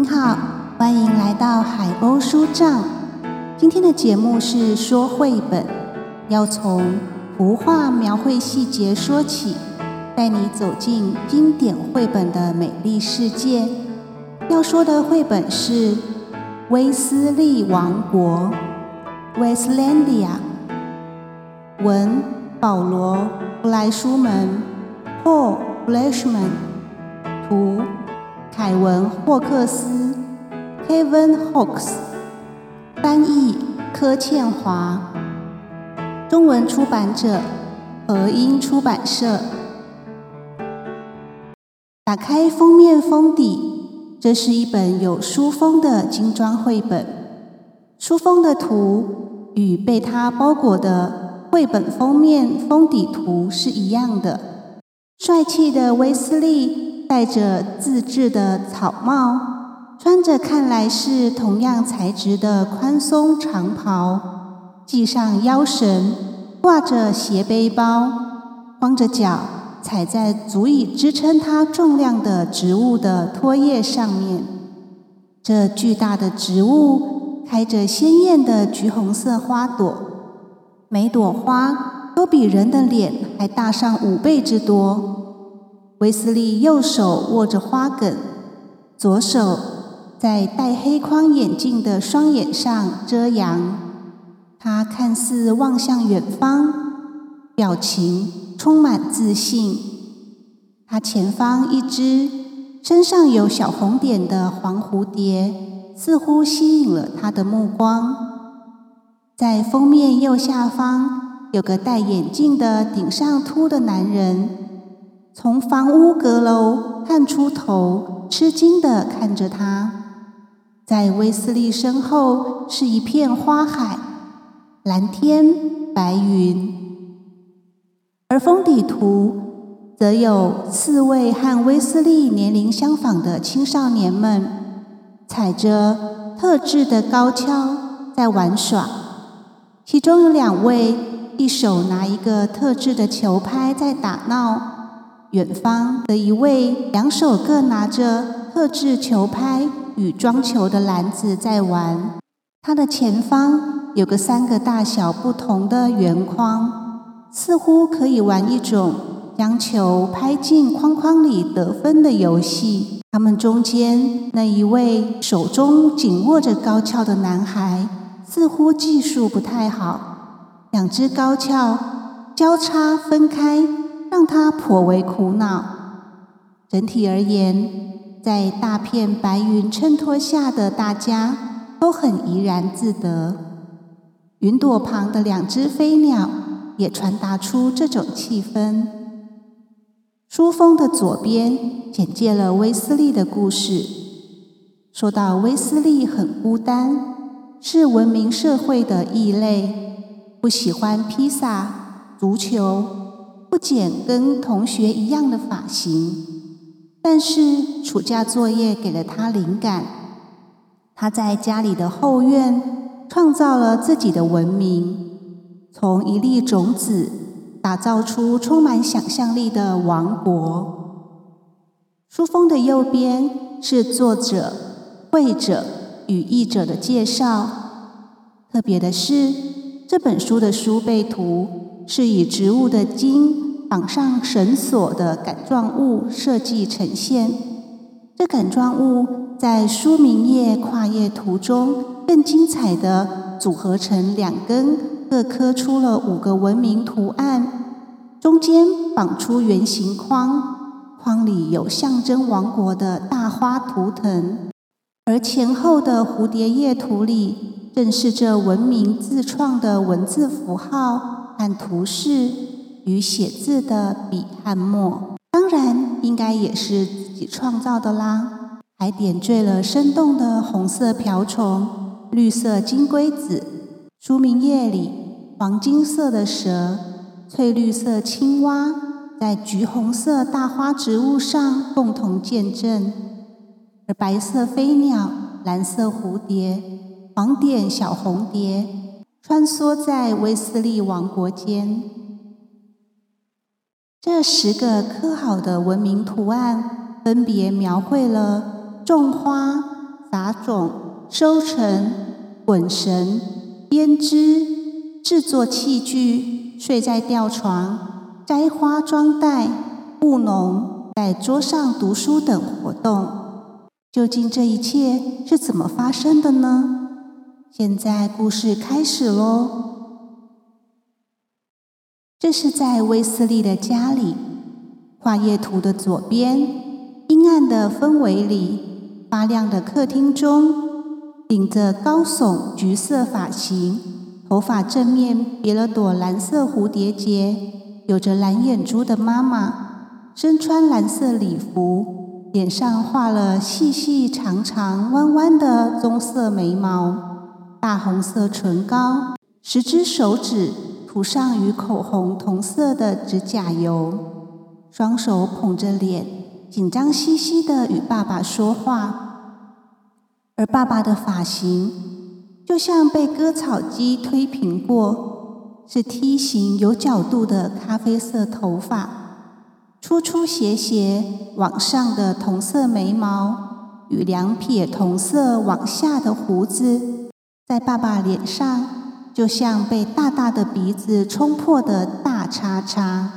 您好，欢迎来到海鸥书帐。今天的节目是说绘本，要从图画描绘细节说起，带你走进经典绘本的美丽世界。要说的绘本是《威斯利王国》（Westlandia），文保罗·布莱舒门 （Paul Blashman），图。凯文·霍克斯 （Kevin Hawks，翻译柯倩华，中文出版者和音出版社。打开封面封底，这是一本有书封的精装绘本。书封的图与被它包裹的绘本封面封底图是一样的。帅气的威斯利。戴着自制的草帽，穿着看来是同样材质的宽松长袍，系上腰绳，挂着斜背包，光着脚踩在足以支撑它重量的植物的托叶上面。这巨大的植物开着鲜艳的橘红色花朵，每朵花都比人的脸还大上五倍之多。威斯利右手握着花梗，左手在戴黑框眼镜的双眼上遮阳。他看似望向远方，表情充满自信。他前方一只身上有小红点的黄蝴蝶，似乎吸引了他的目光。在封面右下方有个戴眼镜的顶上秃的男人。从房屋阁楼探出头，吃惊地看着他。在威斯利身后是一片花海，蓝天白云。而封底图则有四位和威斯利年龄相仿的青少年们，踩着特制的高跷在玩耍。其中有两位一手拿一个特制的球拍在打闹。远方的一位，两手各拿着特制球拍与装球的篮子在玩。他的前方有个三个大小不同的圆框，似乎可以玩一种将球拍进框框里得分的游戏。他们中间那一位手中紧握着高跷的男孩，似乎技术不太好，两只高跷交叉分开。让他颇为苦恼。整体而言，在大片白云衬托下的大家都很怡然自得。云朵旁的两只飞鸟也传达出这种气氛。书封的左边简介了威斯利的故事，说到威斯利很孤单，是文明社会的异类，不喜欢披萨、足球。不剪跟同学一样的发型，但是暑假作业给了他灵感。他在家里的后院创造了自己的文明，从一粒种子打造出充满想象力的王国。书封的右边是作者、绘者与译者的介绍。特别的是，这本书的书背图。是以植物的茎绑上绳索的杆状物设计呈现。这杆状物在书名页跨页图中更精彩的组合成两根，各刻出了五个文明图案，中间绑出圆形框，框里有象征王国的大花图腾，而前后的蝴蝶叶图里正是这文明自创的文字符号。和图示与写字的笔和墨，当然应该也是自己创造的啦。还点缀了生动的红色瓢虫、绿色金龟子。书名页里，黄金色的蛇、翠绿色青蛙在橘红色大花植物上共同见证，而白色飞鸟、蓝色蝴蝶、黄点小红蝶。穿梭在威斯利王国间，这十个刻好的文明图案分别描绘了种花、撒种、收成、滚绳、编织、制作器具、睡在吊床、摘花装袋、务农、在桌上读书等活动。究竟这一切是怎么发生的呢？现在故事开始喽。这是在威斯利的家里，画页图的左边，阴暗的氛围里，发亮的客厅中，顶着高耸橘色发型，头发正面别了朵蓝色蝴蝶结，有着蓝眼珠的妈妈，身穿蓝色礼服，脸上画了细细长长弯弯的棕色眉毛，大红色唇膏，十只手指。涂上与口红同色的指甲油，双手捧着脸，紧张兮兮的与爸爸说话。而爸爸的发型就像被割草机推平过，是梯形有角度的咖啡色头发，粗粗斜斜往上的同色眉毛与两撇同色往下的胡子，在爸爸脸上。就像被大大的鼻子冲破的大叉叉。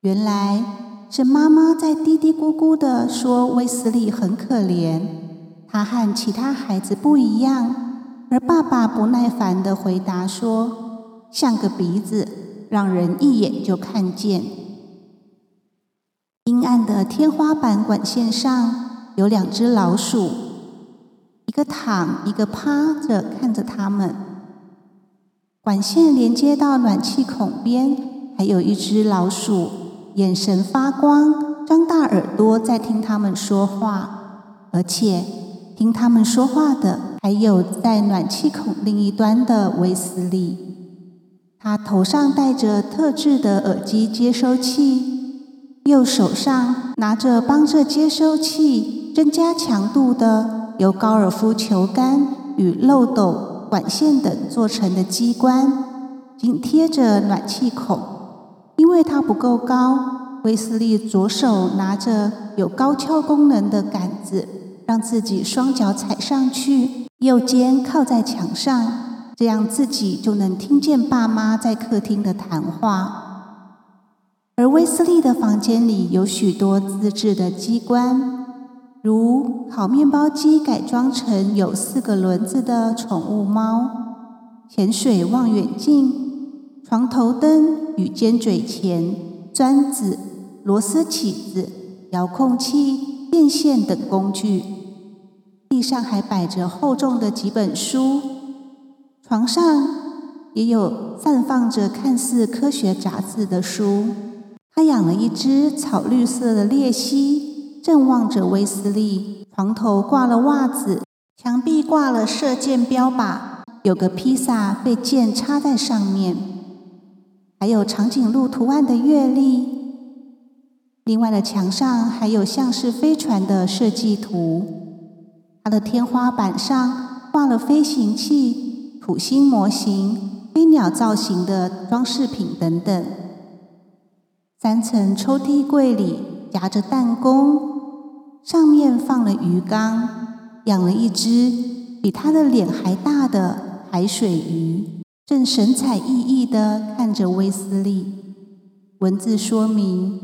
原来是妈妈在嘀嘀咕咕的说：“威斯利很可怜，他和其他孩子不一样。”而爸爸不耐烦的回答说：“像个鼻子，让人一眼就看见。”阴暗的天花板管线上有两只老鼠，一个躺，一个趴着看着他们。管线连接到暖气孔边，还有一只老鼠，眼神发光，张大耳朵在听他们说话，而且听他们说话的还有在暖气孔另一端的威斯利。他头上戴着特制的耳机接收器，右手上拿着帮着接收器增加强度的由高尔夫球杆与漏斗。管线等做成的机关紧贴着暖气孔，因为它不够高，威斯利左手拿着有高跷功能的杆子，让自己双脚踩上去，右肩靠在墙上，这样自己就能听见爸妈在客厅的谈话。而威斯利的房间里有许多自制的机关。如烤面包机改装成有四个轮子的宠物猫，潜水望远镜、床头灯与尖嘴钳、钻子、螺丝起子、遥控器、电线等工具。地上还摆着厚重的几本书，床上也有散放着看似科学杂志的书。他养了一只草绿色的鬣蜥。正望着威斯利，床头挂了袜子，墙壁挂了射箭标靶，有个披萨被箭插在上面，还有长颈鹿图案的月历。另外的墙上还有像是飞船的设计图，它的天花板上挂了飞行器、土星模型、飞鸟造型的装饰品等等。三层抽屉柜里夹着弹弓。上面放了鱼缸，养了一只比他的脸还大的海水鱼，正神采奕奕地看着威斯利。文字说明：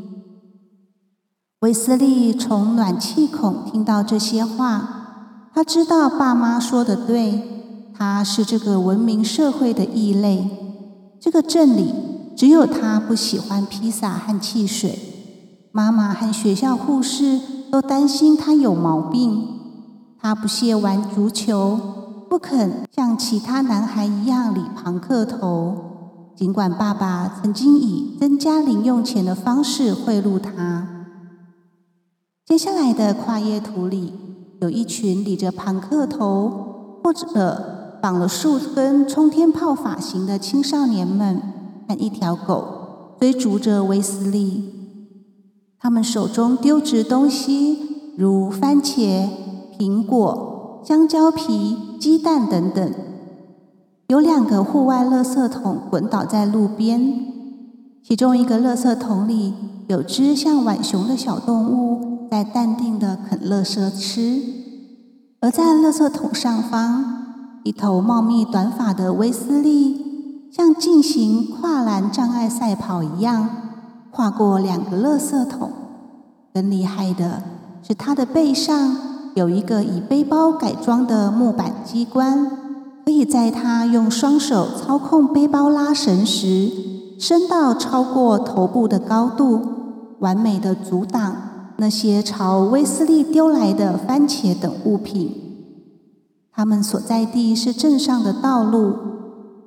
威斯利从暖气孔听到这些话，他知道爸妈说的对，他是这个文明社会的异类。这个镇里只有他不喜欢披萨和汽水，妈妈和学校护士。都担心他有毛病。他不屑玩足球，不肯像其他男孩一样理庞克头。尽管爸爸曾经以增加零用钱的方式贿赂他。接下来的跨页图里，有一群理着庞克头或者绑了数根冲天炮发型的青少年们，和一条狗追逐着威斯利。他们手中丢掷东西，如番茄、苹果、香蕉皮、鸡蛋等等。有两个户外垃圾桶滚倒在路边，其中一个垃圾桶里有只像浣熊的小动物在淡定的啃垃圾吃。而在垃圾桶上方，一头茂密短发的威斯利，像进行跨栏障碍赛跑一样，跨过两个垃圾桶。更厉害的是，他的背上有一个以背包改装的木板机关，可以在他用双手操控背包拉绳时，升到超过头部的高度，完美的阻挡那些朝威斯利丢来的番茄等物品。他们所在地是镇上的道路，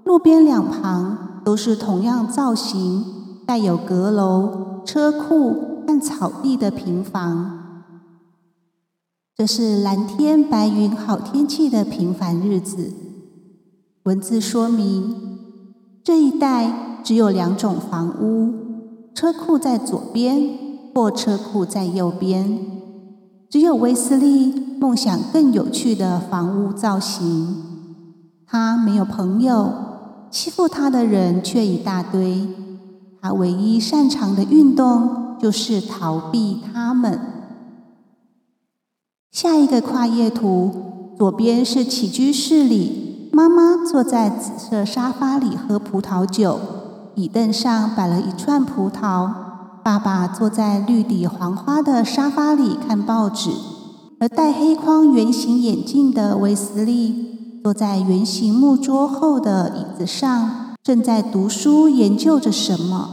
路边两旁都是同样造型、带有阁楼、车库。和草地的平房，这是蓝天白云、好天气的平凡日子。文字说明，这一带只有两种房屋：车库在左边，或车库在右边。只有威斯利梦想更有趣的房屋造型。他没有朋友，欺负他的人却一大堆。他唯一擅长的运动。就是逃避他们。下一个跨页图，左边是起居室里，妈妈坐在紫色沙发里喝葡萄酒，椅凳上摆了一串葡萄。爸爸坐在绿底黄花的沙发里看报纸，而戴黑框圆形眼镜的威斯利坐在圆形木桌后的椅子上，正在读书研究着什么。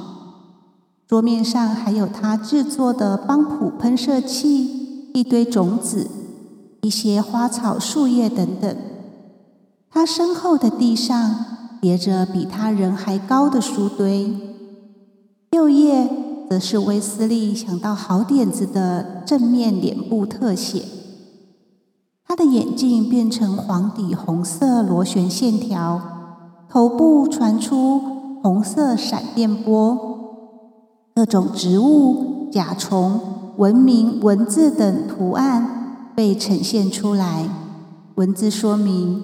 桌面上还有他制作的邦普喷射器、一堆种子、一些花草树叶等等。他身后的地上叠着比他人还高的书堆。右页则是威斯利想到好点子的正面脸部特写。他的眼镜变成黄底红色螺旋线条，头部传出红色闪电波。各种植物、甲虫、文明、文字等图案被呈现出来。文字说明：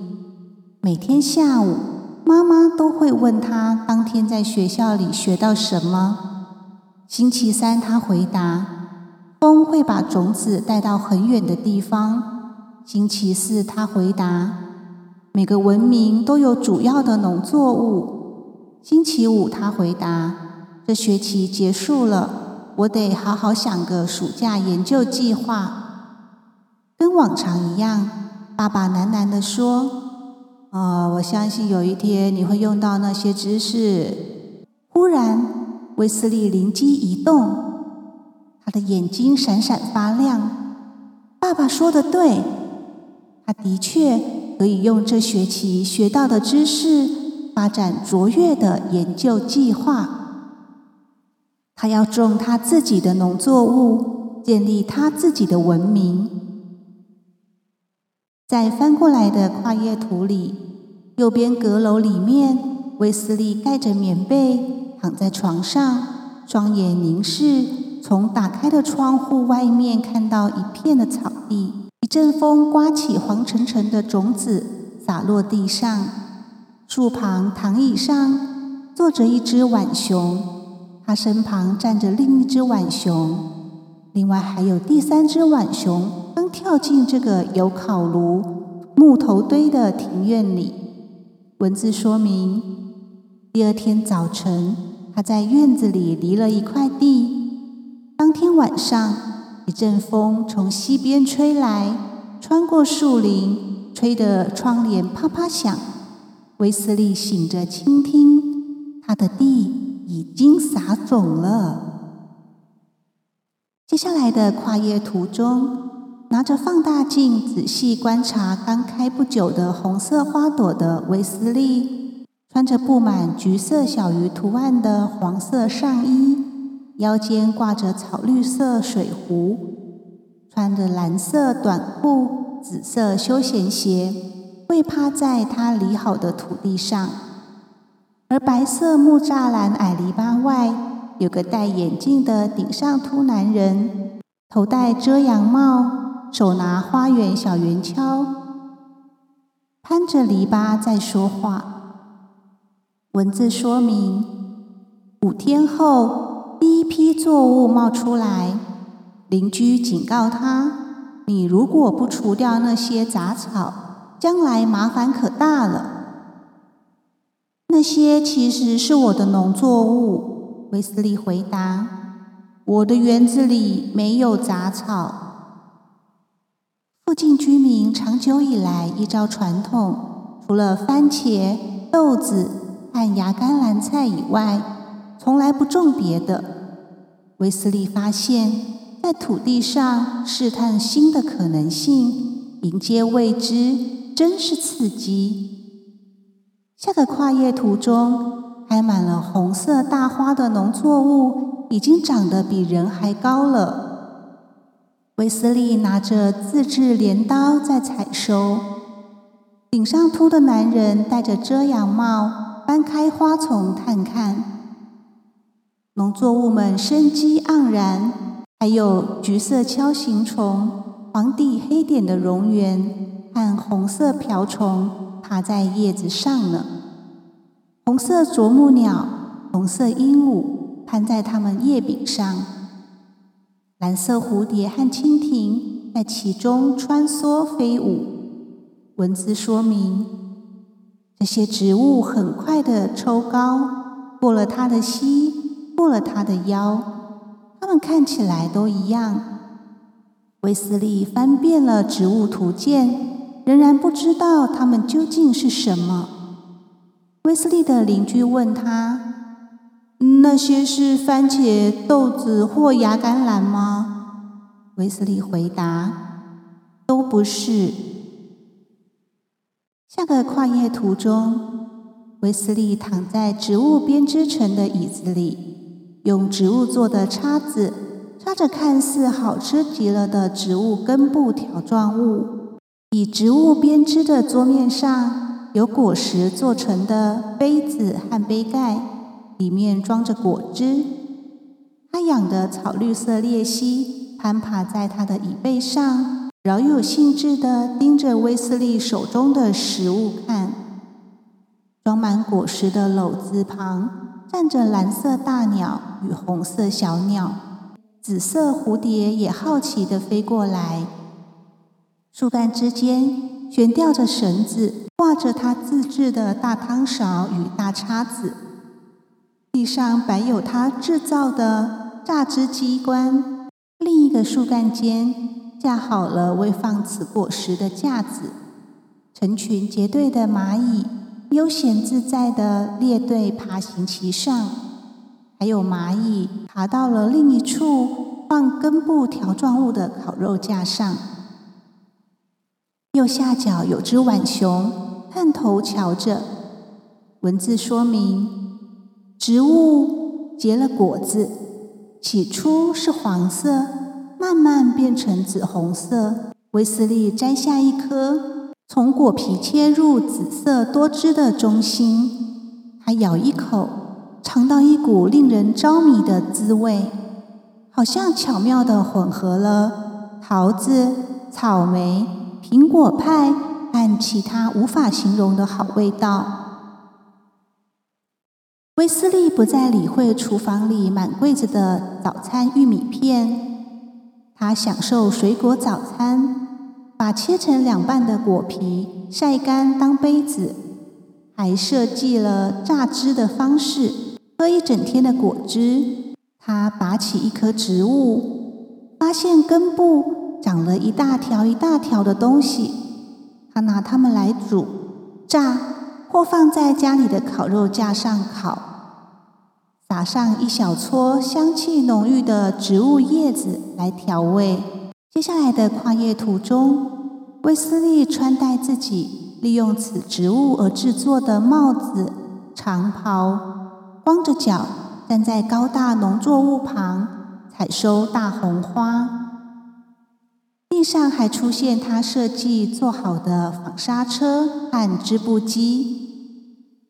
每天下午，妈妈都会问他当天在学校里学到什么。星期三，他回答：风会把种子带到很远的地方。星期四，他回答：每个文明都有主要的农作物。星期五，他回答。这学期结束了，我得好好想个暑假研究计划。跟往常一样，爸爸喃喃地说：“啊，我相信有一天你会用到那些知识。”忽然，威斯利灵机一动，他的眼睛闪闪发亮。爸爸说的对，他的确可以用这学期学到的知识发展卓越的研究计划。他要种他自己的农作物，建立他自己的文明。在翻过来的跨页图里，右边阁楼里面，威斯利盖着棉被躺在床上，双眼凝视，从打开的窗户外面看到一片的草地。一阵风刮起黄澄澄的种子，洒落地上。树旁躺椅上坐着一只浣熊。它身旁站着另一只浣熊，另外还有第三只浣熊刚跳进这个有烤炉、木头堆的庭院里。文字说明：第二天早晨，他在院子里犁了一块地。当天晚上，一阵风从西边吹来，穿过树林，吹得窗帘啪啪响。威斯利醒着倾听，他的地。已经撒种了。接下来的跨越途中，拿着放大镜仔细观察刚开不久的红色花朵的威斯利，穿着布满橘色小鱼图案的黄色上衣，腰间挂着草绿色水壶，穿着蓝色短裤、紫色休闲鞋，跪趴在他理好的土地上。而白色木栅栏矮篱笆外，有个戴眼镜的顶上秃男人，头戴遮阳帽，手拿花园小圆锹，攀着篱笆在说话。文字说明：五天后，第一批作物冒出来，邻居警告他，你如果不除掉那些杂草，将来麻烦可大了。”那些其实是我的农作物，威斯利回答。我的园子里没有杂草。附近居民长久以来依照传统，除了番茄、豆子和芽甘蓝菜以外，从来不种别的。威斯利发现，在土地上试探新的可能性，迎接未知，真是刺激。下个跨越途中，开满了红色大花的农作物。已经长得比人还高了。威斯利拿着自制镰刀在采收，顶上秃的男人戴着遮阳帽，搬开花丛探看。农作物们生机盎然，还有橘色锹形虫、黄底黑点的蝾螈和红色瓢虫爬在叶子上呢。红色啄木鸟、红色鹦鹉。攀在它们叶柄上，蓝色蝴蝶和蜻蜓在其中穿梭飞舞。文字说明，这些植物很快的抽高，过了它的膝，过了他的腰。它们看起来都一样。威斯利翻遍了植物图鉴，仍然不知道它们究竟是什么。威斯利的邻居问他。那些是番茄、豆子或芽橄榄吗？威斯利回答：“都不是。”下个跨页图中，威斯利躺在植物编织成的椅子里，用植物做的叉子插着看似好吃极了的植物根部条状物。以植物编织的桌面上有果实做成的杯子和杯盖。里面装着果汁。他养的草绿色鬣蜥攀爬在他的椅背上，饶有兴致地盯着威斯利手中的食物看。装满果实的篓子旁站着蓝色大鸟与红色小鸟，紫色蝴蝶也好奇地飞过来。树干之间悬吊着绳子，挂着他自制的大汤勺与大叉子。地上摆有他制造的榨汁机关，另一个树干间架好了为放此果实的架子。成群结队的蚂蚁悠闲自在的列队爬行其上，还有蚂蚁爬到了另一处放根部条状物的烤肉架上。右下角有只浣熊探头瞧着，文字说明。植物结了果子，起初是黄色，慢慢变成紫红色。威斯利摘下一颗，从果皮切入紫色多汁的中心，他咬一口，尝到一股令人着迷的滋味，好像巧妙地混合了桃子、草莓、苹果派和其他无法形容的好味道。威斯利不再理会厨房里满柜子的早餐玉米片，他享受水果早餐，把切成两半的果皮晒干当杯子，还设计了榨汁的方式，喝一整天的果汁。他拔起一棵植物，发现根部长了一大条一大条的东西，他拿它们来煮、炸。或放在家里的烤肉架上烤，撒上一小撮香气浓郁的植物叶子来调味。接下来的跨越途中，威斯利穿戴自己利用此植物而制作的帽子、长袍，光着脚站在高大农作物旁采收大红花。地上还出现他设计做好的纺纱车和织布机。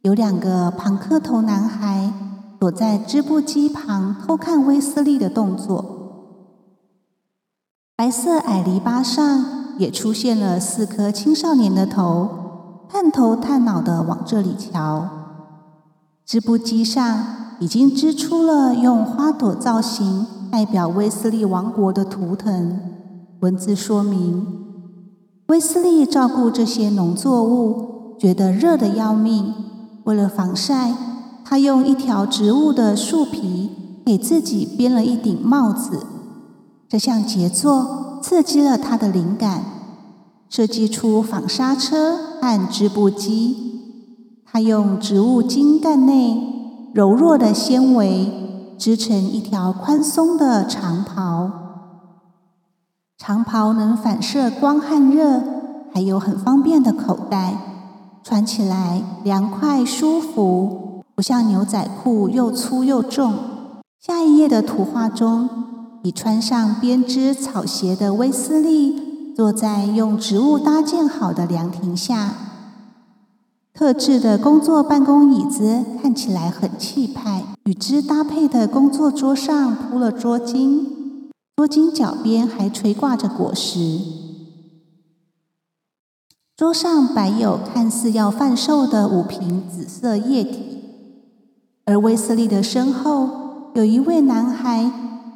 有两个庞克头男孩躲在织布机旁偷看威斯利的动作。白色矮篱笆上也出现了四颗青少年的头，探头探脑的往这里瞧。织布机上已经织出了用花朵造型代表威斯利王国的图腾。文字说明：威斯利照顾这些农作物，觉得热得要命。为了防晒，他用一条植物的树皮给自己编了一顶帽子。这项杰作刺激了他的灵感，设计出纺纱车和织布机。他用植物茎干内柔弱的纤维织成一条宽松的长袍。长袍能反射光和热，还有很方便的口袋，穿起来凉快舒服，不像牛仔裤又粗又重。下一页的图画中，已穿上编织草鞋的威斯利坐在用植物搭建好的凉亭下，特制的工作办公椅子看起来很气派，与之搭配的工作桌上铺了桌巾。桌巾脚边还垂挂着果实，桌上摆有看似要贩售的五瓶紫色液体，而威斯利的身后有一位男孩，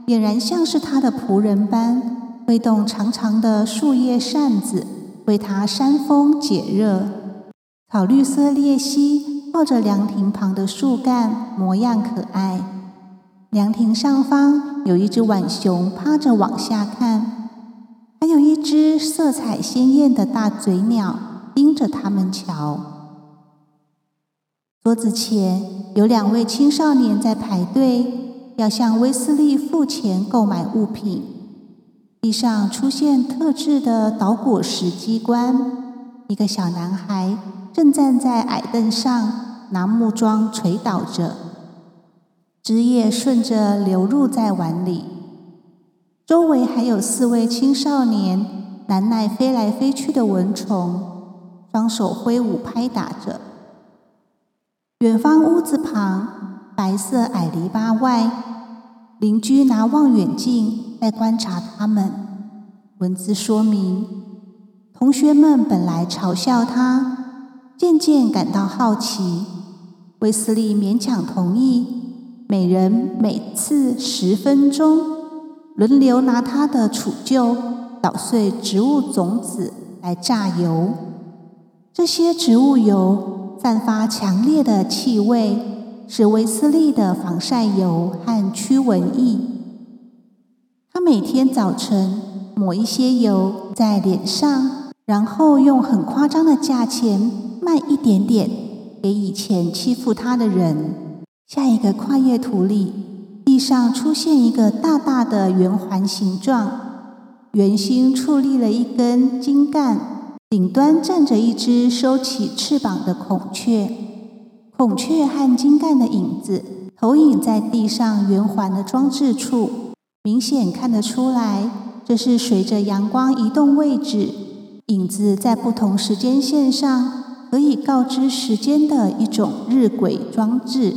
俨然像是他的仆人般，挥动长长的树叶扇子为他扇风解热。草绿色鬣蜥抱着凉亭旁的树干，模样可爱。凉亭上方有一只浣熊趴着往下看，还有一只色彩鲜艳的大嘴鸟盯着他们瞧。桌子前有两位青少年在排队，要向威斯利付钱购买物品。地上出现特制的捣果实机关，一个小男孩正站在矮凳上拿木桩捶捣着。汁液顺着流入在碗里，周围还有四位青少年难耐飞来飞去的蚊虫，双手挥舞拍打着。远方屋子旁白色矮篱笆外，邻居拿望远镜在观察他们。文字说明：同学们本来嘲笑他，渐渐感到好奇。威斯利勉强同意。每人每次十分钟，轮流拿他的杵臼捣碎植物种子来榨油。这些植物油散发强烈的气味，是威斯利的防晒油和驱蚊液。他每天早晨抹一些油在脸上，然后用很夸张的价钱卖一点点给以前欺负他的人。下一个跨越图里，地上出现一个大大的圆环形状，圆心矗立了一根茎干，顶端站着一只收起翅膀的孔雀。孔雀和金干的影子投影在地上圆环的装置处，明显看得出来，这是随着阳光移动位置，影子在不同时间线上可以告知时间的一种日晷装置。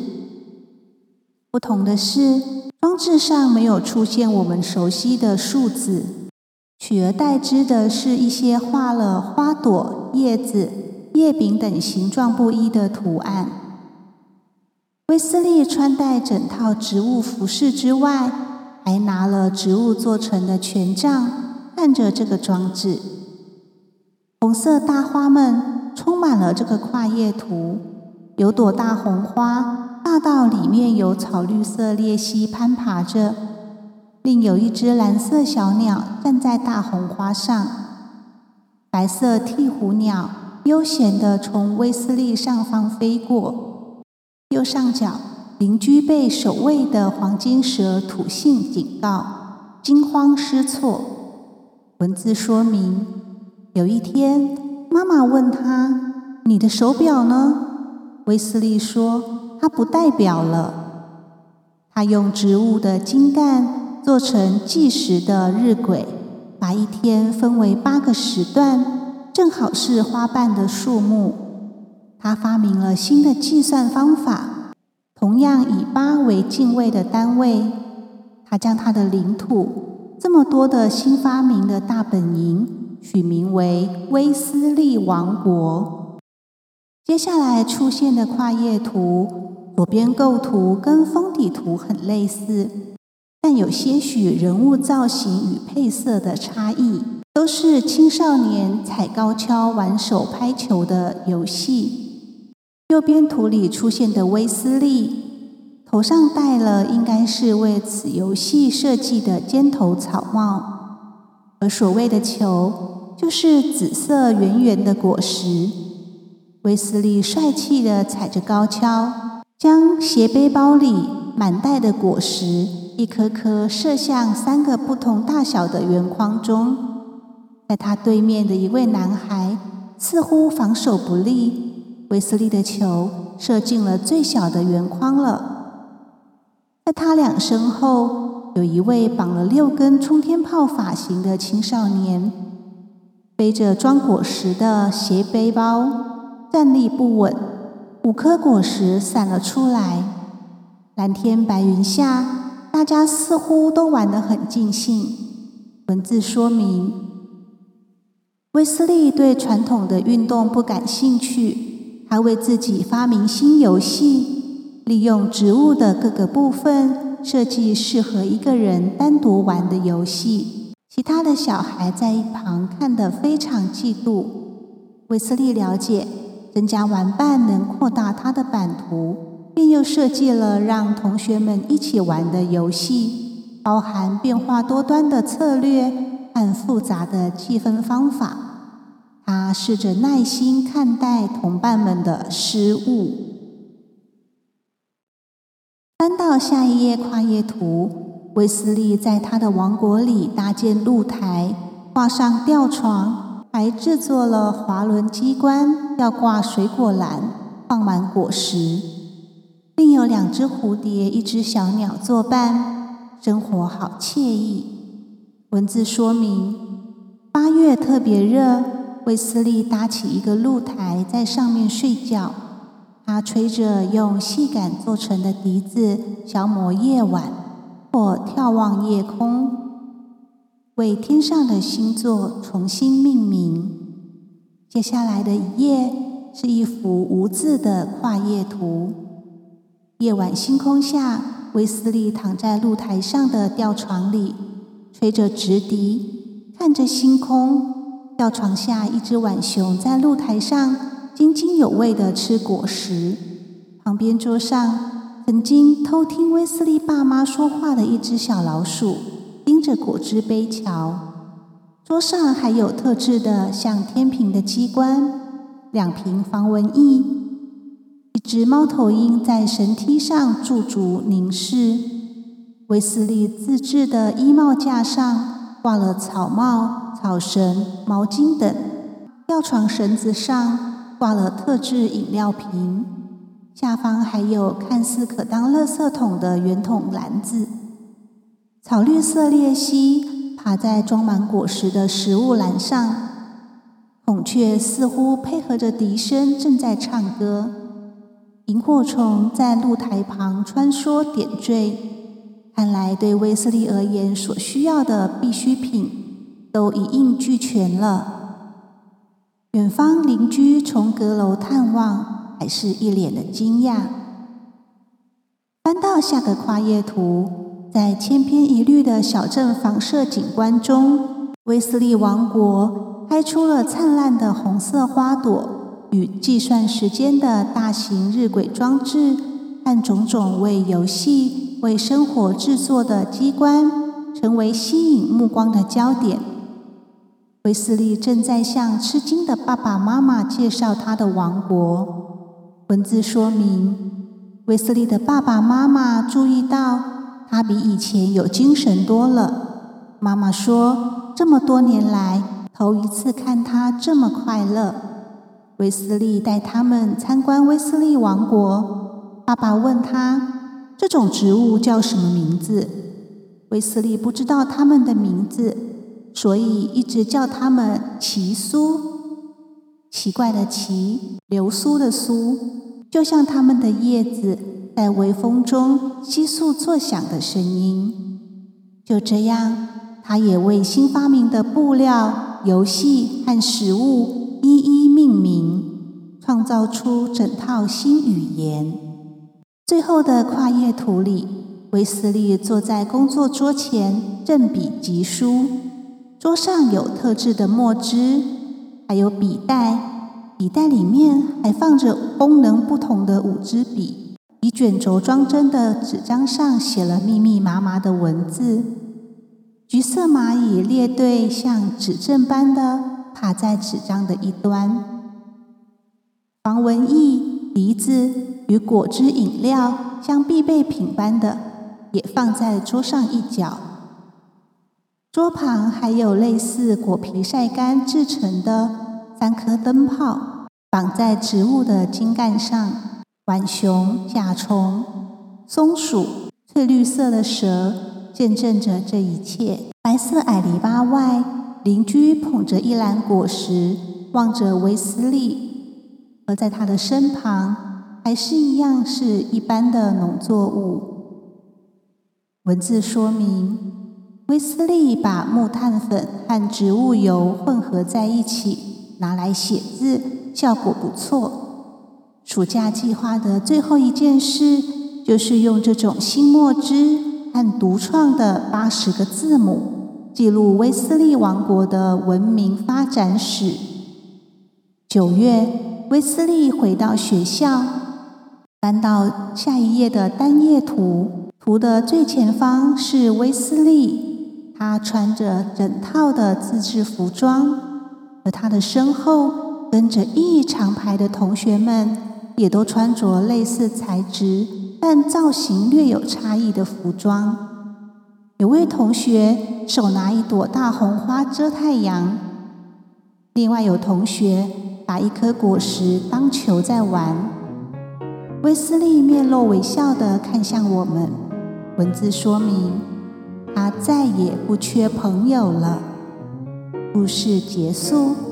不同的是，装置上没有出现我们熟悉的数字，取而代之的是一些画了花朵、叶子、叶柄等形状不一的图案。威斯利穿戴整套植物服饰之外，还拿了植物做成的权杖，看着这个装置。红色大花们充满了这个跨页图，有朵大红花。大道里面有草绿色裂隙攀爬着，另有一只蓝色小鸟站在大红花上。白色鹈鹕鸟悠闲地从威斯利上方飞过。右上角，邻居被守卫的黄金蛇吐信警告，惊慌失措。文字说明：有一天，妈妈问他：“你的手表呢？”威斯利说。它不代表了。他用植物的茎干做成计时的日晷，把一天分为八个时段，正好是花瓣的数目。他发明了新的计算方法，同样以八为进位的单位。他将他的领土这么多的新发明的大本营取名为威斯利王国。接下来出现的跨页图。左边构图跟封底图很类似，但有些许人物造型与配色的差异，都是青少年踩高跷、玩手拍球的游戏。右边图里出现的威斯利，头上戴了应该是为此游戏设计的尖头草帽，而所谓的球，就是紫色圆圆的果实。威斯利帅气的踩着高跷，将斜背包里满袋的果实。一颗颗射向三个不同大小的圆框中，在他对面的一位男孩似乎防守不利，威斯利的球射进了最小的圆框了。在他俩身后，有一位绑了六根冲天炮发型的青少年，背着装果实的斜背包，站立不稳，五颗果实散了出来。蓝天白云下。大家似乎都玩得很尽兴。文字说明：威斯利对传统的运动不感兴趣，他为自己发明新游戏，利用植物的各个部分设计适合一个人单独玩的游戏。其他的小孩在一旁看得非常嫉妒。威斯利了解，增加玩伴能扩大他的版图。便又设计了让同学们一起玩的游戏，包含变化多端的策略和复杂的计分方法。他试着耐心看待同伴们的失误。翻到下一页跨页图，威斯利在他的王国里搭建露台，挂上吊床，还制作了滑轮机关，要挂水果篮，放满果实。另有两只蝴蝶，一只小鸟作伴，生活好惬意。文字说明：八月特别热，威斯利搭起一个露台，在上面睡觉。他吹着用细杆做成的笛子，消磨夜晚，或眺望夜空，为天上的星座重新命名。接下来的一页是一幅无字的跨页图。夜晚星空下，威斯利躺在露台上的吊床里，吹着直笛，看着星空。吊床下，一只浣熊在露台上津津有味地吃果实。旁边桌上，曾经偷听威斯利爸妈说话的一只小老鼠，盯着果汁杯瞧。桌上还有特制的像天平的机关，两瓶防蚊液。一只猫头鹰在绳梯上驻足凝视。威斯利自制的衣帽架上挂了草帽、草绳、毛巾等。吊床绳子上挂了特制饮料瓶，下方还有看似可当垃圾桶的圆筒篮子。草绿色鬣蜥爬在装满果实的食物篮上，孔雀似乎配合着笛声正在唱歌。萤火虫在露台旁穿梭点缀，看来对威斯利而言，所需要的必需品都一应俱全了。远方邻居从阁楼探望，还是一脸的惊讶。翻到下个跨页图，在千篇一律的小镇房舍景观中，威斯利王国开出了灿烂的红色花朵。与计算时间的大型日晷装置，和种种为游戏、为生活制作的机关，成为吸引目光的焦点。威斯利正在向吃惊的爸爸妈妈介绍他的王国。文字说明：威斯利的爸爸妈妈注意到他比以前有精神多了。妈妈说，这么多年来，头一次看他这么快乐。威斯利带他们参观威斯利王国。爸爸问他：“这种植物叫什么名字？”威斯利不知道它们的名字，所以一直叫它们“奇苏”。奇怪的“奇”，流苏的“苏”，就像它们的叶子在微风中窸窣作响的声音。就这样，他也为新发明的布料、游戏和食物一一。命名，创造出整套新语言。最后的跨页图里，威斯利坐在工作桌前，振笔疾书。桌上有特制的墨汁，还有笔袋，笔袋里面还放着功能不同的五支笔。以卷轴装帧的纸张上写了密密麻麻的文字。橘色蚂蚁列队像指阵般的趴在纸张的一端。防蚊液、梨子与果汁饮料像必备品般的，也放在桌上一角。桌旁还有类似果皮晒干制成的三颗灯泡，绑在植物的茎干上。浣熊、甲虫、松鼠、翠绿色的蛇见证着这一切。白色矮篱笆外，邻居捧着一篮果实，望着威斯利。而在他的身旁，还是一样是一般的农作物。文字说明：威斯利把木炭粉和植物油混合在一起，拿来写字，效果不错。暑假计划的最后一件事，就是用这种新墨汁和独创的八十个字母，记录威斯利王国的文明发展史。九月。威斯利回到学校，翻到下一页的单页图，图的最前方是威斯利，他穿着整套的自制服装，而他的身后跟着一长排的同学们，也都穿着类似材质但造型略有差异的服装。有位同学手拿一朵大红花遮太阳，另外有同学。把一颗果实当球在玩。威斯利面露微笑的看向我们，文字说明他再也不缺朋友了。故事结束。